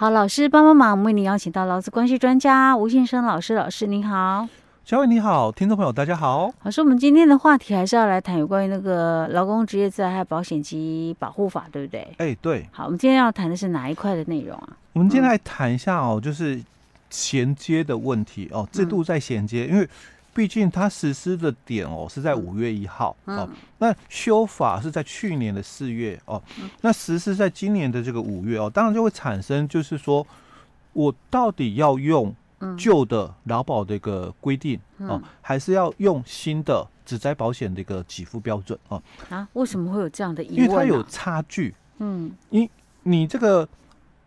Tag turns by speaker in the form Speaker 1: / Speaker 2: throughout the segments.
Speaker 1: 好，老师帮帮忙，我们为您邀请到劳资关系专家吴先生老师，老师您好。
Speaker 2: 小伟你好，听众朋友大家好。
Speaker 1: 老师，我们今天的话题还是要来谈有关于那个劳工职业灾害保险及保护法，对不对？
Speaker 2: 哎，对。
Speaker 1: 好，我们今天要谈的是哪一块的内容啊？
Speaker 2: 我们今天来谈一下哦，就是衔接的问题哦，制度在衔接，嗯、因为毕竟它实施的点哦是在五月一号、嗯、哦，那修法是在去年的四月哦，那实施在今年的这个五月哦，当然就会产生就是说我到底要用。旧的劳保的一个规定、嗯、哦，还是要用新的指灾保险的一个给付标准哦。
Speaker 1: 啊？为什么会有这样的疑问、啊？
Speaker 2: 因为它有差距。嗯，你你这个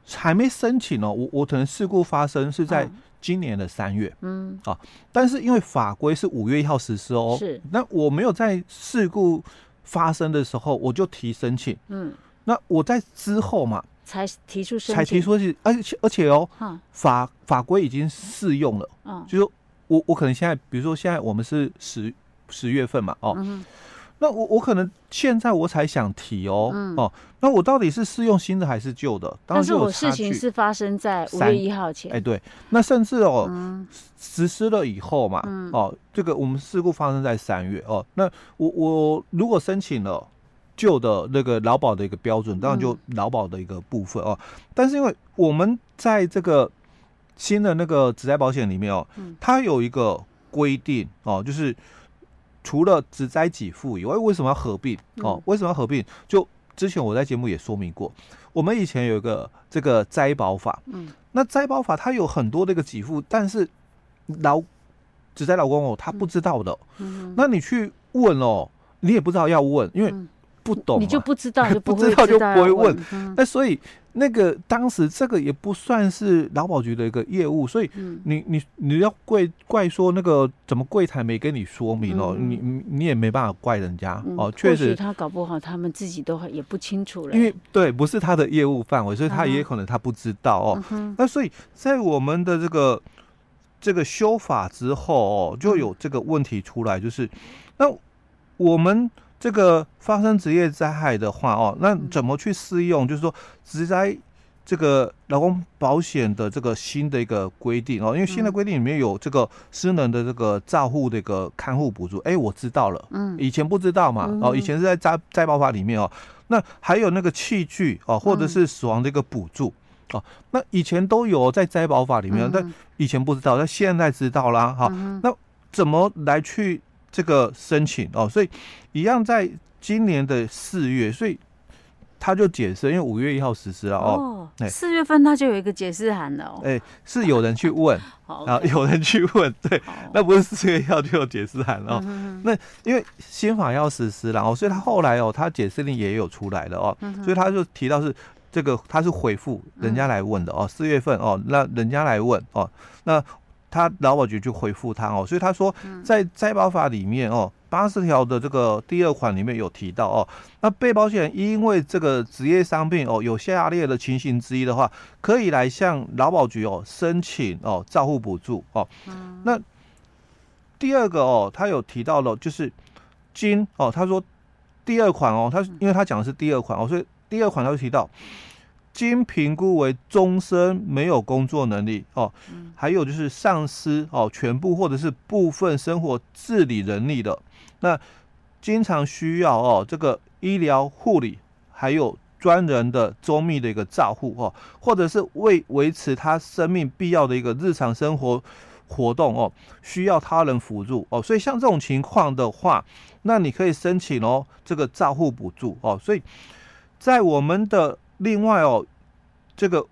Speaker 2: 还没申请哦，我我可能事故发生是在今年的三月。嗯，啊，但是因为法规是五月一号实施哦，是。那我没有在事故发生的时候我就提申请。嗯，那我在之后嘛。
Speaker 1: 才提出申请，
Speaker 2: 才提出去，而且而且哦，嗯、法法规已经适用了，嗯，就是说我我可能现在，比如说现在我们是十十月份嘛，哦，嗯、那我我可能现在我才想提哦，嗯、哦，那我到底是适用新的还是旧的？当然就有差距。但是我事
Speaker 1: 情是发生在五月一号前，
Speaker 2: 哎，对，那甚至哦，嗯、实施了以后嘛，嗯、哦，这个我们事故发生在三月哦，那我我如果申请了。旧的那个劳保的一个标准，当然就劳保的一个部分哦。嗯、但是因为我们在这个新的那个职灾保险里面哦，嗯、它有一个规定哦，就是除了只灾给付以外，为什么要合并哦？嗯、为什么要合并？就之前我在节目也说明过，我们以前有一个这个灾保法，嗯，那灾保法它有很多的一个给付，但是老只灾老公哦，他不知道的，嗯嗯、那你去问哦，你也不知道要问，因为。不懂，
Speaker 1: 你就不知道，就不
Speaker 2: 知道就不会问。那所以那个当时这个也不算是劳保局的一个业务，所以你你你要怪怪说那个怎么柜台没跟你说明哦，你你也没办法怪人家哦。确实
Speaker 1: 他搞不好他们自己都也不清楚了，
Speaker 2: 因为对不是他的业务范围，所以他也可能他不知道哦。那所以在我们的这个这个修法之后哦，就有这个问题出来，就是那我们。这个发生职业灾害的话哦，那怎么去适用？就是说，职灾这个劳工保险的这个新的一个规定哦，因为新的规定里面有这个私人的这个照护的一个看护补助。哎，我知道了，嗯，以前不知道嘛，哦，以前是在灾灾保法里面哦。那还有那个器具哦，或者是死亡的一个补助哦，那以前都有在灾保法里面，但以前不知道，但现在知道啦。哈。那怎么来去？这个申请哦，所以一样在今年的四月，所以他就解释，因为五月一号实施了哦，
Speaker 1: 四、哦、月份他就有一个解释函了哦，
Speaker 2: 哎，是有人去问，啊，有人去问，对，那不是四月一号就有解释函了哦，嗯、那因为新法要实施了哦，所以他后来哦，他解释令也有出来了哦，嗯、所以他就提到是这个他是回复人家来问的哦，四月份哦，那人家来问哦，那。他劳保局就回复他哦，所以他说在灾保法里面哦，八十条的这个第二款里面有提到哦，那被保险人因为这个职业伤病哦，有下列的情形之一的话，可以来向劳保局哦申请哦照护补助哦。那第二个哦，他有提到了就是金哦，他说第二款哦，他因为他讲的是第二款哦，所以第二款他就提到。经评估为终身没有工作能力哦，还有就是丧失哦全部或者是部分生活自理能力的，那经常需要哦这个医疗护理，还有专人的周密的一个照护哦，或者是为维持他生命必要的一个日常生活活动哦，需要他人辅助哦，所以像这种情况的话，那你可以申请哦这个照护补助哦，所以在我们的。另外哦，这个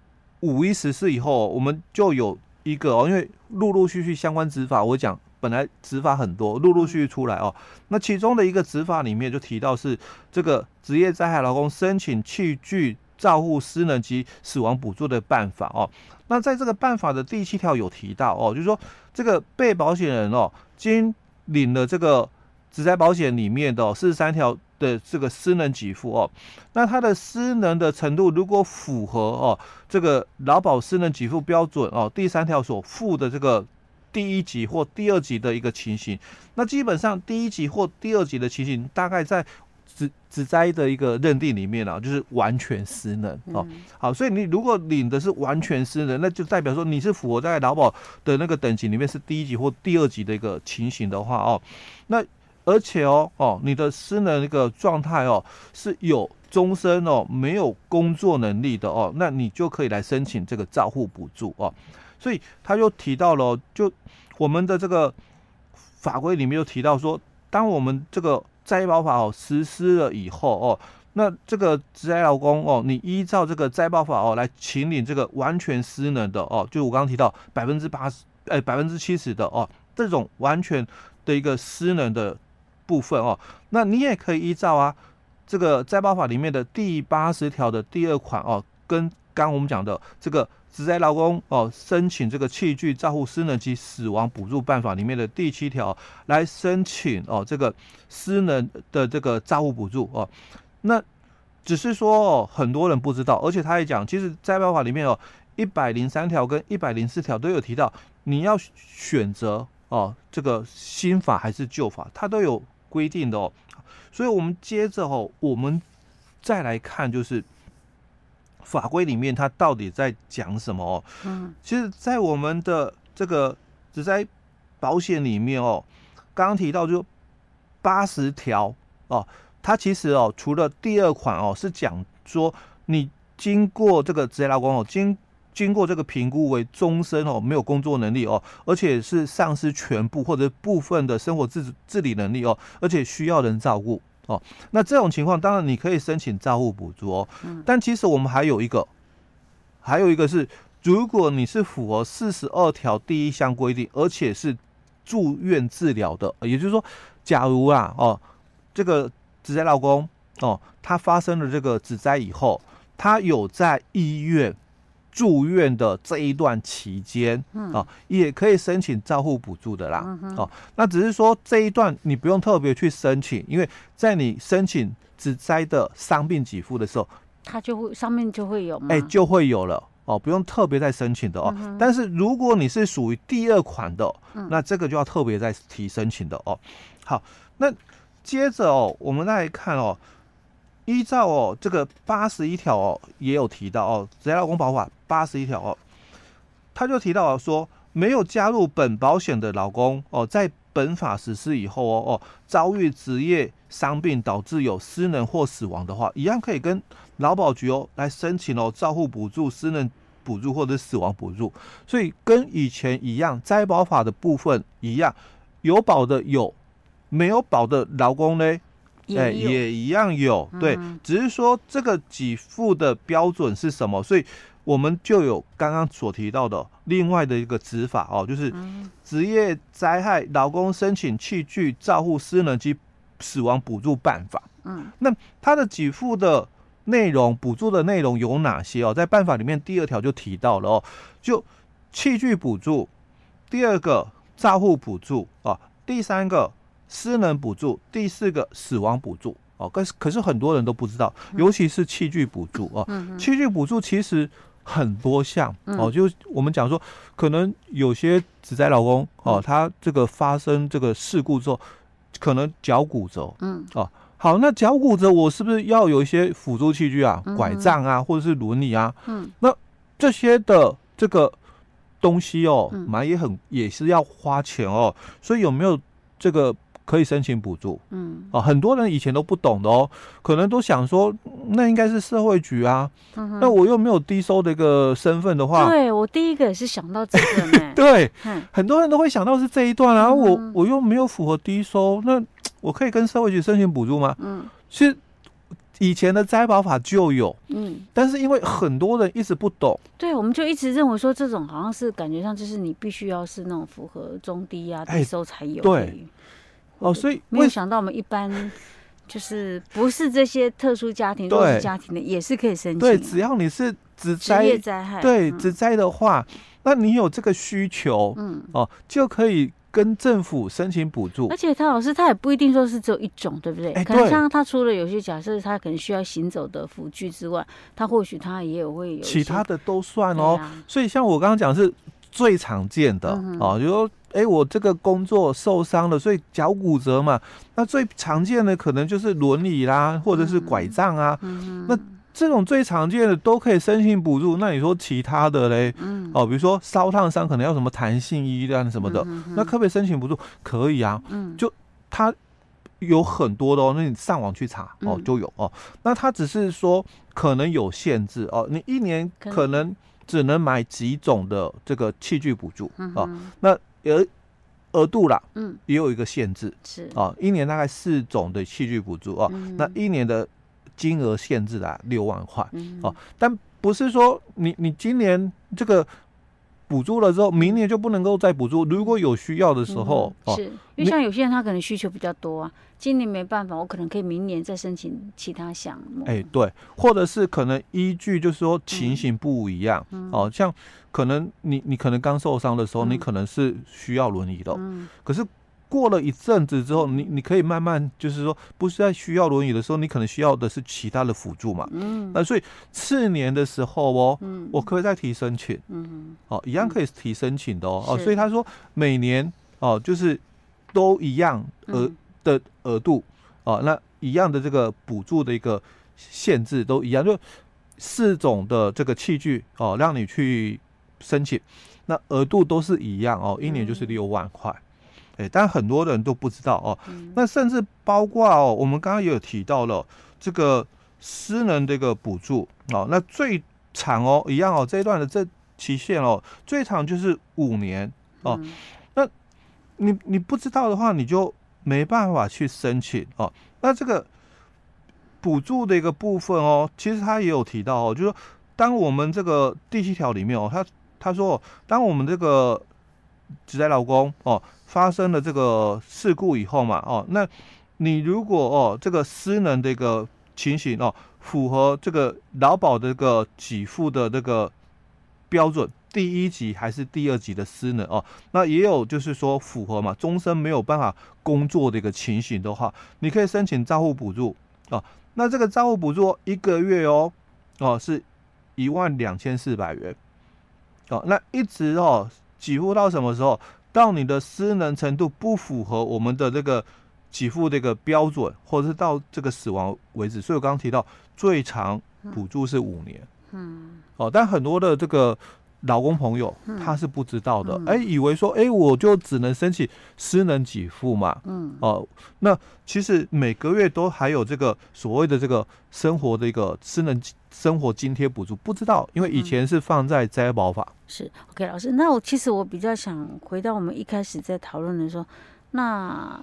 Speaker 2: 五一实施以后，我们就有一个哦，因为陆陆续续相关执法，我讲本来执法很多，陆陆续续出来哦。那其中的一个执法里面就提到是这个职业灾害劳工申请器具照护失能及死亡补助的办法哦。那在这个办法的第七条有提到哦，就是说这个被保险人哦，经领了这个职灾保险里面的四十三条。的这个失能给付哦，那他的失能的程度如果符合哦这个劳保失能给付标准哦，第三条所附的这个第一级或第二级的一个情形，那基本上第一级或第二级的情形大概在只只灾的一个认定里面啊，就是完全失能哦。好，所以你如果领的是完全失能，那就代表说你是符合在劳保的那个等级里面是第一级或第二级的一个情形的话哦，那而且哦哦，你的失能一个状态哦是有终身哦没有工作能力的哦，那你就可以来申请这个照护补助哦。所以他又提到了，就我们的这个法规里面又提到说，当我们这个灾保法哦实施了以后哦，那这个职灾劳工哦，你依照这个灾保法哦来请领这个完全失能的哦，就我刚刚提到百分之八十哎百分之七十的哦，这种完全的一个失能的部分哦，那你也可以依照啊这个灾保法里面的第八十条的第二款哦，跟刚我们讲的这个职灾劳工哦申请这个器具照护失能及死亡补助办法里面的第七条来申请哦这个失能的这个照护补助哦，那只是说哦很多人不知道，而且他也讲，其实灾保法里面哦一百零三条跟一百零四条都有提到，你要选择哦这个新法还是旧法，它都有规定的哦，所以我们接着哦我们再来看就是。法规里面它到底在讲什么哦？嗯，其实，在我们的这个只在保险里面哦，刚刚提到就八十条哦，它其实哦，除了第二款哦是讲说你经过这个职业劳工哦，经经过这个评估为终身哦没有工作能力哦，而且是丧失全部或者部分的生活自自理能力哦，而且需要人照顾。哦，那这种情况当然你可以申请照护补助哦。嗯。但其实我们还有一个，还有一个是，如果你是符合四十二条第一项规定，而且是住院治疗的，也就是说，假如啊，哦，这个职灾老公哦，他发生了这个职灾以后，他有在医院。住院的这一段期间，哦，也可以申请照护补助的啦，哦，那只是说这一段你不用特别去申请，因为在你申请只灾的伤病给付的时候，
Speaker 1: 它就会上面就会有，
Speaker 2: 哎，就会有了哦，不用特别再申请的哦。但是如果你是属于第二款的，那这个就要特别再提申请的哦。好，那接着哦，我们来看哦。依照哦，这个八十一条哦，也有提到哦，职灾劳工保法八十一条哦，他就提到了说，没有加入本保险的劳工哦，在本法实施以后哦哦，遭遇职业伤病导致有失能或死亡的话，一样可以跟劳保局哦来申请哦，照护补助、失能补助或者死亡补助。所以跟以前一样，灾保法的部分一样，有保的有，没有保的劳工呢？哎，也一样有，对，只是说这个给付的标准是什么，所以我们就有刚刚所提到的另外的一个执法哦，就是职业灾害劳工申请器具照护失能及死亡补助办法。嗯，那它的给付的内容、补助的内容有哪些哦？在办法里面第二条就提到了哦，就器具补助，第二个照护补助啊，第三个。失能补助，第四个死亡补助。哦，可是可是很多人都不知道，尤其是器具补助哦。器具补助其实很多项哦，就我们讲说，可能有些职灾老公哦，他这个发生这个事故之后，可能脚骨折，嗯。哦，好，那脚骨折我是不是要有一些辅助器具啊，拐杖啊，或者是轮椅啊？嗯，那这些的这个东西哦，买也很也是要花钱哦，所以有没有这个？可以申请补助，嗯，啊，很多人以前都不懂的哦，可能都想说，那应该是社会局啊，嗯、那我又没有低收的一个身份的话，
Speaker 1: 对我第一个也是想到这个呢，
Speaker 2: 对，嗯、很多人都会想到是这一段啊，我我又没有符合低收，那我可以跟社会局申请补助吗？嗯，其实以前的摘保法就有，嗯，但是因为很多人一直不懂，
Speaker 1: 对，我们就一直认为说这种好像是感觉上就是你必须要是那种符合中低啊低收才有，
Speaker 2: 对。哦，所以
Speaker 1: 没有想到我们一般就是不是这些特殊家庭、弱势家庭的也是可以申请。
Speaker 2: 对，只要你是职灾灾害，对职灾的话，那你有这个需求，嗯，哦，就可以跟政府申请补助。
Speaker 1: 而且他老师他也不一定说是只有一种，对不对？可能像他除了有些假设他可能需要行走的辅具之外，他或许他也有会有
Speaker 2: 其他的都算哦。所以像我刚刚讲是最常见的哦，就说哎，我这个工作受伤了，所以脚骨折嘛。那最常见的可能就是轮椅啦，或者是拐杖啊。嗯、那这种最常见的都可以申请补助。那你说其他的嘞？嗯、哦，比如说烧烫伤可能要什么弹性衣啊什么的，嗯、那可不可以申请补助？可以啊。嗯，就它有很多的哦，那你上网去查哦就有哦。那它只是说可能有限制哦，你一年可能只能买几种的这个器具补助哦。那额额度啦，嗯，也有一个限制，是。啊，一年大概四种的器具补助哦，那一年的金额限制啊六万块哦，但不是说你你今年这个。补助了之后，明年就不能够再补助。如果有需要的时候，
Speaker 1: 嗯、是因为像有些人他可能需求比较多啊，今年没办法，我可能可以明年再申请其他项目。
Speaker 2: 哎，对，或者是可能依据就是说情形不一样、嗯、哦，像可能你你可能刚受伤的时候，嗯、你可能是需要轮椅的，嗯、可是。过了一阵子之后，你你可以慢慢，就是说，不是在需要轮椅的时候，你可能需要的是其他的辅助嘛。嗯。那所以次年的时候哦，嗯，我可以再提申请。嗯。哦，一样可以提申请的哦。哦，所以他说每年哦，就是都一样额的额度哦，那一样的这个补助的一个限制都一样，就四种的这个器具哦，让你去申请，那额度都是一样哦，一年就是六万块。哎，但很多人都不知道哦。嗯、那甚至包括哦，我们刚刚也有提到了这个私人这个补助哦。那最长哦，一样哦，这一段的这期限哦，最长就是五年哦。嗯、那你你不知道的话，你就没办法去申请哦。那这个补助的一个部分哦，其实他也有提到哦，就是说当我们这个第七条里面哦，他他说，当我们这个职在劳工哦。发生了这个事故以后嘛，哦，那你如果哦这个失能的一个情形哦，符合这个劳保的这个给付的这个标准，第一级还是第二级的失能哦，那也有就是说符合嘛，终身没有办法工作的一个情形的话，你可以申请账户补助哦。那这个账户补助一个月哦哦是一万两千四百元哦，那一直哦给付到什么时候？到你的失能程度不符合我们的这个给付这个标准，或者是到这个死亡为止，所以我刚刚提到最长补助是五年。嗯，哦，但很多的这个劳工朋友他是不知道的，哎、嗯。嗯欸，以为说，哎、欸，我就只能申请失能给付嘛。嗯，哦，那其实每个月都还有这个所谓的这个生活的一个失能生活津贴补助，不知道，因为以前是放在灾保法。
Speaker 1: 是。OK，老师，那我其实我比较想回到我们一开始在讨论的时候，那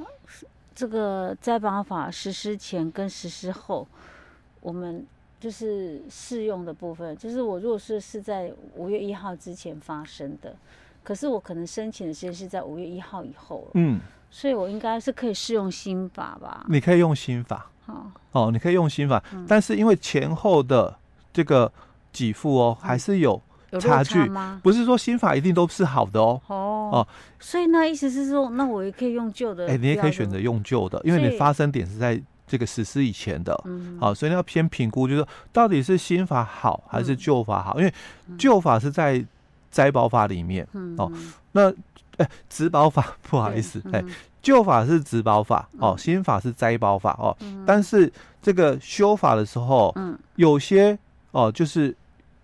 Speaker 1: 这个灾保法实施前跟实施后，我们就是适用的部分，就是我如果是是在五月一号之前发生的，可是我可能申请的时间是在五月一号以后，嗯，所以我应该是可以适用新法吧？
Speaker 2: 你可以用新法，好哦，你可以用新法，嗯、但是因为前后的这个给付哦，还是有。差距吗？不是说新法一定都是好的哦。哦哦，
Speaker 1: 所以那意思是说，那我也可以用旧的。
Speaker 2: 哎，你也可以选择用旧的，因为你发生点是在这个实施以前的。嗯。好，所以你要先评估，就是说到底是新法好还是旧法好？因为旧法是在灾保法里面。嗯。哦，那哎，植保法 不好意思，哎，旧法是植保法哦，新法是灾保法哦。但是这个修法的时候，嗯，有些哦，就是。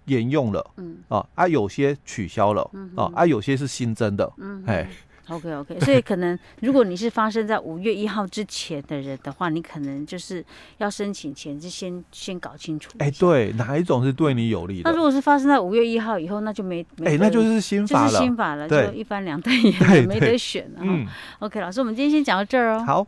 Speaker 2: 沿用了，嗯，啊，啊，有些取消了，嗯，啊，啊，有些是新增的，嗯，哎
Speaker 1: ，OK OK，所以可能如果你是发生在五月一号之前的人的话，你可能就是要申请前就先先搞清楚，
Speaker 2: 哎，对，哪一种是对你有利的？
Speaker 1: 那如果是发生在五月一号以后，那就没，
Speaker 2: 哎，那就是新法了，
Speaker 1: 就是新法了，就一翻两瞪眼，没得选了。嗯，OK，老师，我们今天先讲到这儿哦。
Speaker 2: 好。